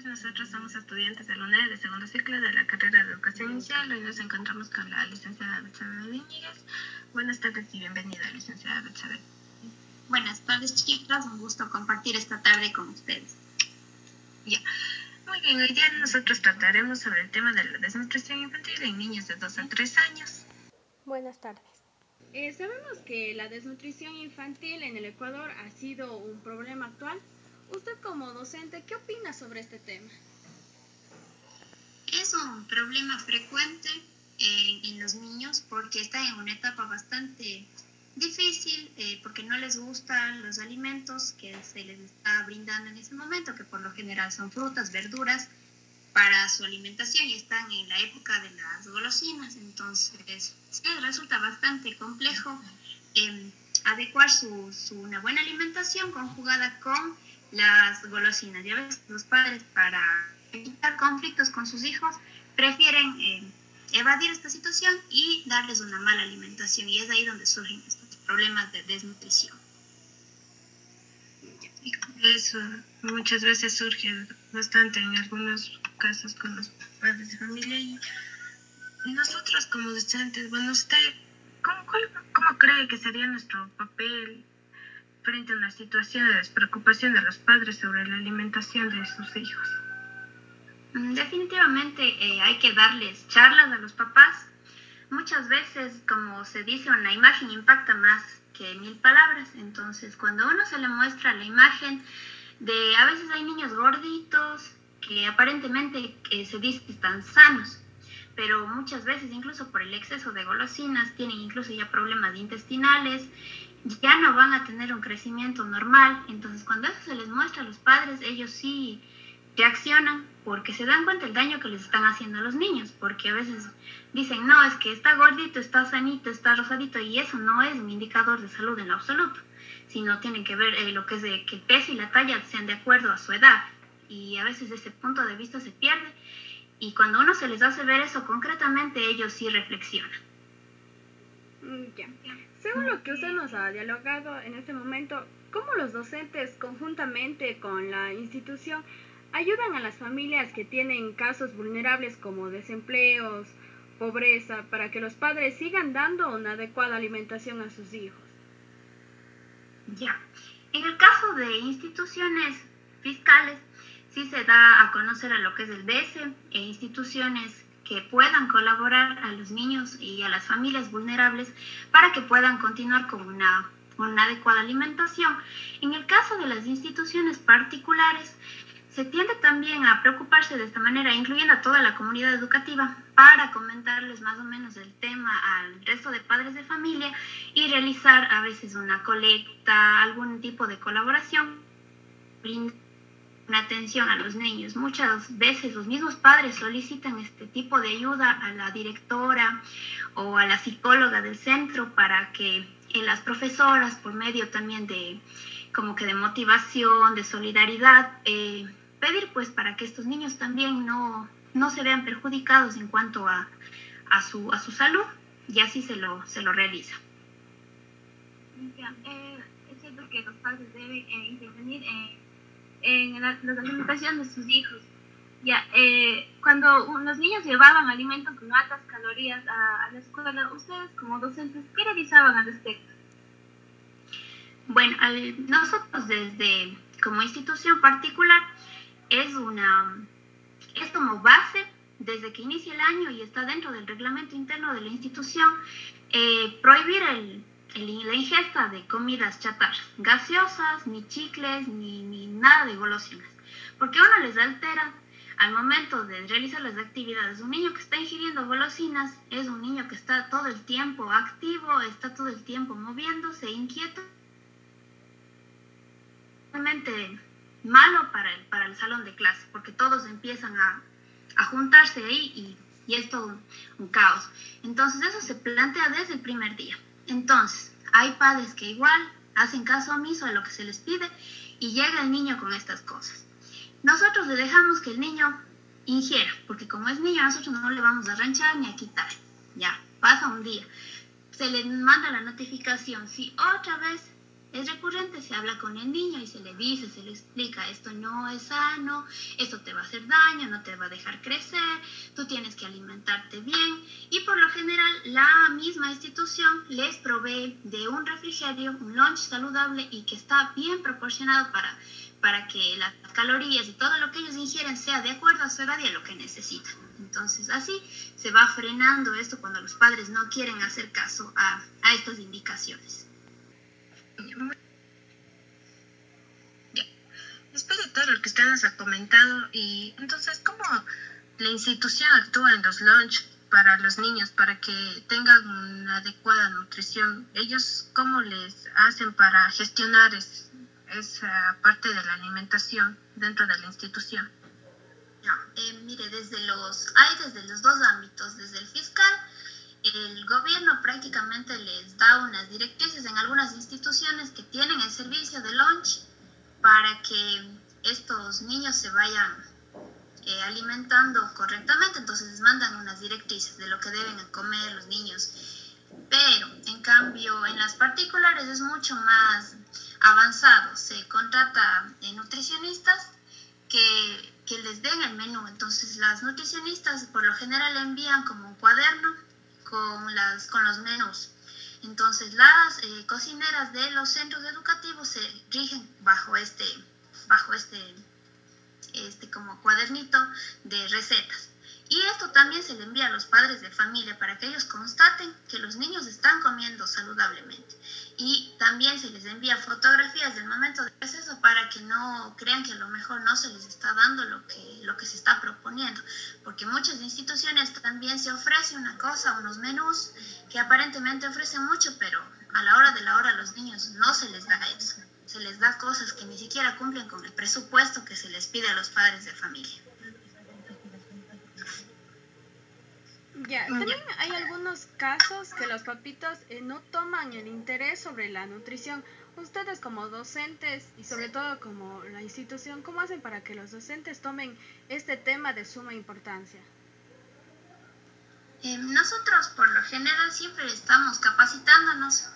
tardes, nosotros somos estudiantes de la UNED de segundo ciclo de la carrera de educación inicial. Hoy nos encontramos con la licenciada Betsabe Íñiguez. Buenas tardes y bienvenida, licenciada Betsabe. Buenas tardes, chicas. Un gusto compartir esta tarde con ustedes. Ya. Muy bien, hoy día nosotros trataremos sobre el tema de la desnutrición infantil en niños de 2 a 3 años. Buenas tardes. Eh, sabemos que la desnutrición infantil en el Ecuador ha sido un problema actual. Usted como docente, ¿qué opina sobre este tema? Es un problema frecuente en, los niños porque está en una etapa bastante difícil eh, porque no les gustan los alimentos que se les está brindando en ese momento, que por lo general son frutas, verduras para su alimentación y están en la época de las golosinas. Entonces, sí, resulta bastante complejo eh, adecuar su, su, una buena alimentación conjugada con las golosinas. Ya ves, los padres para evitar conflictos con sus hijos prefieren eh, evadir esta situación y darles una mala alimentación y es ahí donde surgen estos problemas de desnutrición. Y eso muchas veces surge bastante en algunos casos con los padres de familia y nosotros como docentes, bueno, usted, ¿cómo, cuál, cómo cree que sería nuestro papel frente a una situación de despreocupación de los padres sobre la alimentación de sus hijos? Mm, definitivamente eh, hay que darles charlas a los papás. Muchas veces, como se dice, una imagen impacta más que mil palabras. Entonces, cuando uno se le muestra la imagen de, a veces hay niños gorditos que aparentemente eh, se dice que están sanos, pero muchas veces, incluso por el exceso de golosinas, tienen incluso ya problemas intestinales, ya no van a tener un crecimiento normal. Entonces, cuando eso se les muestra a los padres, ellos sí reaccionan porque se dan cuenta el daño que les están haciendo a los niños, porque a veces dicen, no, es que está gordito, está sanito, está rosadito, y eso no es un indicador de salud en lo absoluto, sino tienen que ver eh, lo que es de que el peso y la talla sean de acuerdo a su edad, y a veces ese punto de vista se pierde, y cuando uno se les hace ver eso concretamente, ellos sí reflexionan. Mm, ya. Según lo que usted nos ha dialogado en este momento, ¿cómo los docentes conjuntamente con la institución ayudan a las familias que tienen casos vulnerables como desempleos, pobreza, para que los padres sigan dando una adecuada alimentación a sus hijos. Ya, en el caso de instituciones fiscales, sí se da a conocer a lo que es el DS e instituciones que puedan colaborar a los niños y a las familias vulnerables para que puedan continuar con una, una adecuada alimentación. En el caso de las instituciones particulares, se tiende también a preocuparse de esta manera, incluyendo a toda la comunidad educativa, para comentarles más o menos el tema al resto de padres de familia y realizar a veces una colecta, algún tipo de colaboración, una atención a los niños. Muchas veces los mismos padres solicitan este tipo de ayuda a la directora o a la psicóloga del centro para que las profesoras, por medio también de como que de motivación, de solidaridad, eh, pedir pues para que estos niños también no, no se vean perjudicados en cuanto a, a, su, a su salud y así se lo, se lo realiza. Ya, eh, es cierto que los padres deben eh, intervenir en, en la, la, alimentación de sus hijos. Ya, eh, cuando los niños llevaban alimentos con altas calorías a, la escuela, ustedes como docentes, ¿qué realizaban al respecto? Bueno, nosotros desde como institución particular es una es como base desde que inicia el año y está dentro del reglamento interno de la institución eh, prohibir el, la ingesta de comidas chatarras, gaseosas, ni chicles, ni, ni nada de golosinas, porque uno les altera al momento de realizar las actividades. Un niño que está ingiriendo golosinas es un niño que está todo el tiempo activo, está todo el tiempo moviéndose, inquieto. Realmente malo para el, para el salón de clase, porque todos empiezan a, a juntarse ahí y, y es todo un, caos. Entonces eso se plantea desde el primer día. Entonces, hay padres que igual hacen caso omiso a lo que se les pide y llega el niño con estas cosas. Nosotros le dejamos que el niño ingiera, porque como es niño nosotros no le vamos a arranchar ni a quitar. Ya, pasa un día. Se le manda la notificación. Si otra vez es recurrente, se habla con el niño y se le dice, se le explica, esto no es sano, esto te va a hacer daño, no te va a dejar crecer, tú tienes que alimentarte bien y por lo general la misma institución les provee de un refrigerio, un lunch saludable y que está bien proporcionado para, para que las calorías y todo lo que ellos ingieren sea de acuerdo a su edad y a lo que necesitan. Entonces así se va frenando esto cuando los padres no quieren hacer caso a, a estas indicaciones. Después de todo lo que usted nos ha comentado, y entonces, ¿cómo la institución actúa en los lunch para los niños para que tengan una adecuada nutrición? ¿Ellos cómo les hacen para gestionar esa parte de la alimentación dentro de la institución? Eh, mire, desde los, hay desde los dos ámbitos, desde el fiscal el gobierno prácticamente les da unas directrices en algunas instituciones que tienen el servicio de lunch para que estos niños se vayan eh, alimentando correctamente. Entonces les mandan unas directrices de lo que deben comer los niños. Pero en cambio en las particulares es mucho más avanzado. Se contrata nutricionistas que, que les den el menú. Entonces las nutricionistas por lo general envían como un cuaderno con, las, con los menús. Entonces, las eh, cocineras de los centros educativos se rigen bajo este, bajo este, este como cuadernito de recetas. Y esto también se le envía a los padres de familia para que ellos constaten que los niños están comiendo saludablemente. Y también se les envía fotografías del momento de proceso para que no crean que a lo mejor no se les está dando lo que, lo que se está proponiendo. Porque muchas instituciones también se ofrece una cosa, unos menús que aparentemente ofrecen mucho, pero a la hora de la hora a los niños no se les da eso. Se les da cosas que ni siquiera cumplen con el presupuesto que se les pide a los padres de familia. Ya, también hay algunos casos que los papitos eh, no toman el interés sobre la nutrición. Ustedes como docentes y sobre todo como la institución, ¿cómo hacen para que los docentes tomen este tema de suma importancia? Eh, nosotros por lo general siempre estamos capacitándonos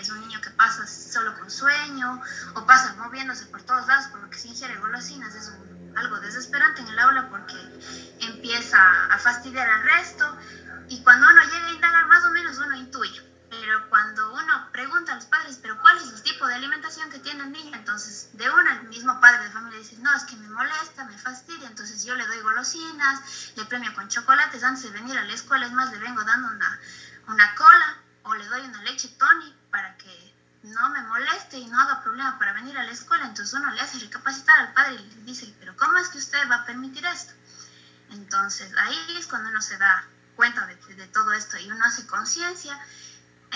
es un niño que pasa solo con sueño o pasa moviéndose por todos lados porque si ingiere golosinas es algo desesperante en el aula porque empieza a fastidiar al resto y cuando uno llega a indagar más o menos uno intuye pero cuando uno pregunta a los padres, pero ¿cuál es el tipo de alimentación que tiene el niño? Entonces, de uno, el mismo padre de familia dice, no, es que me molesta, me fastidia, entonces yo le doy golosinas, le premio con chocolates, antes de venir a la escuela, es más, le vengo dando una, una cola o le doy una leche Tony no me moleste y no haga problema para venir a la escuela. Entonces uno le hace recapacitar al padre y le dice, pero ¿cómo es que usted va a permitir esto? Entonces ahí es cuando uno se da cuenta de, todo esto y uno hace conciencia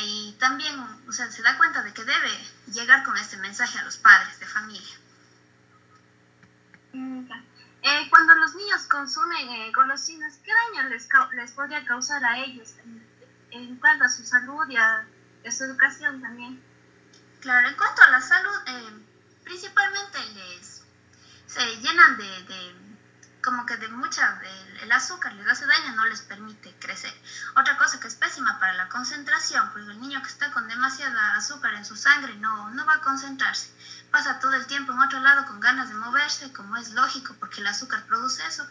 y también, o sea, se da cuenta de que debe llegar con este mensaje a los padres de familia. Eh, cuando los niños consumen eh, golosinas, ¿qué daño les, les podría causar a ellos en, cuanto a su salud y a, su educación también? Claro, en cuanto a la salud, eh, principalmente les se llenan de como que de mucha, el, azúcar les hace daño, no les permite crecer. Otra cosa que es pésima para la concentración, pues el niño que está con demasiada azúcar en su sangre no, no va a concentrarse. Pasa todo el tiempo en otro lado con ganas de moverse, como es lógico, porque el azúcar produce eso.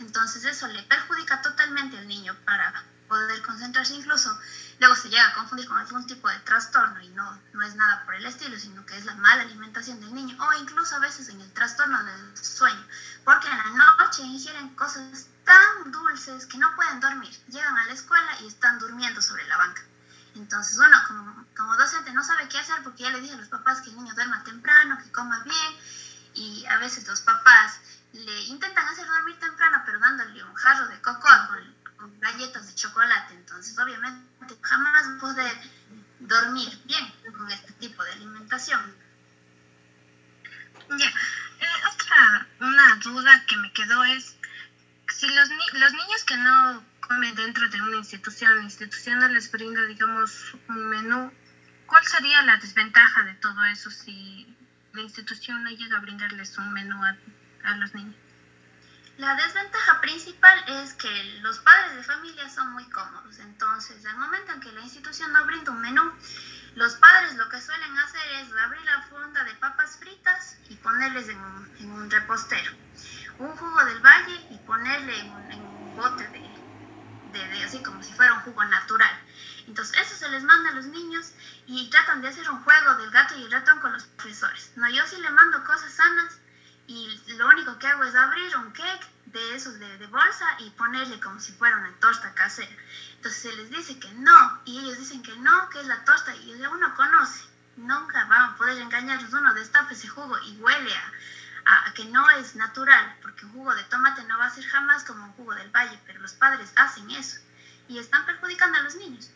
Entonces eso le perjudica totalmente al niño para poder concentrarse. Incluso luego se llega a confundir con algún tipo de trastorno y no, no es nada por el estilo, sino que es la mala alimentación del niño o incluso a veces en el trastorno del sueño, porque en la noche ingieren cosas tan dulces que no pueden dormir. Llegan a la escuela y están durmiendo sobre la banca. Entonces uno como, docente no sabe qué hacer porque ya le dije a los papás que el niño duerma temprano, que coma bien y a veces los papás le intentan hacer dormir temprano pero dándole un jarro de cocoa con galletas de chocolate, entonces obviamente jamás poder dormir bien con este tipo de alimentación. Ya, eh, otra, una duda que me quedó es, si los, los niños que no comen dentro de una institución, la institución no les brinda, digamos, un menú, ¿cuál sería la desventaja de todo eso si la institución no llega a brindarles un menú a, a los niños? La desventaja principal es que los padres de familia son muy cómodos, entonces al momento en que la institución no brinda un menú, los padres lo que suelen hacer es abrir la funda de papas fritas y ponerles en un, repostero, un jugo del valle y ponerle en un, bote de, así como si fuera un jugo natural. Entonces eso se les manda a los niños y tratan de hacer un juego del gato y el ratón con los profesores. No, yo sí le mando cosas sanas y lo único que hago es abrir un cake de esos de, bolsa y ponerle como si fuera una torta casera. Entonces se les dice que no y ellos dicen que no, que es la torta y uno conoce. Nunca van a poder engañarlos. Uno destapa ese jugo y huele a, a, que no es natural, porque un jugo de tomate no va a ser jamás como un jugo del valle, pero los padres hacen eso y están perjudicando a los niños.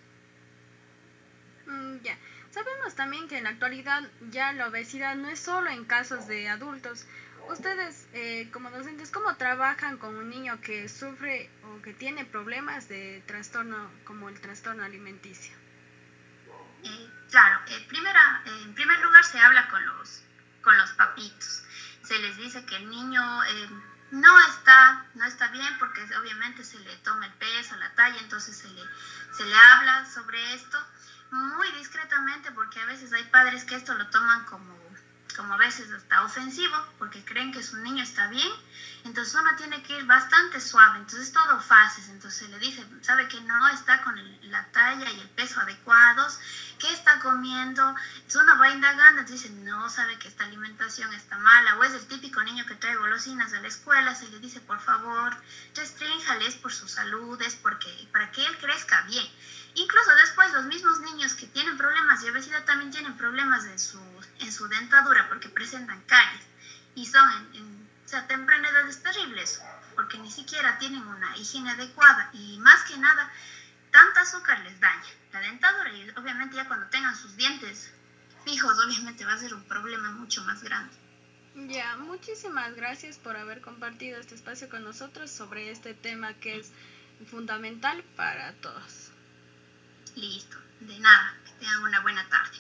Mm, ya. Sabemos también que en la actualidad ya la obesidad no es solo en casos de adultos, Ustedes, eh, como docentes, ¿cómo trabajan con un niño que sufre o que tiene problemas de trastorno como el trastorno alimenticio? Eh, claro, eh, primera, en primer lugar se habla con los, con los papitos. Se les dice que el niño no, está, no está bien porque obviamente se le toma el peso, la talla, entonces se le, se le habla sobre esto muy discretamente porque a veces hay padres que esto lo toman como como a veces hasta ofensivo, porque creen que su niño está bien, entonces uno tiene que ir bastante suave, entonces todo fases, entonces le dice, sabe que no está con la talla y el peso adecuados, qué está comiendo, entonces uno va indagando, entonces dice, no, sabe que esta alimentación está mala, o es el típico niño que trae golosinas de la escuela, se le dice, por favor, restríngale, es por su salud, es porque, para que él crezca bien. Incluso después los mismos niños que tienen problemas de obesidad también tienen problemas en su, en su dentadura porque presentan caries y son en, o sea, temprana edad es terrible porque ni siquiera tienen una higiene adecuada y más que nada, tanta azúcar les daña la dentadura y obviamente ya cuando tengan sus dientes fijos, obviamente va a ser un problema mucho más grande. Ya, muchísimas gracias por haber compartido este espacio con nosotros sobre este tema que es fundamental para todos. Listo, de nada, que tengan una buena tarde.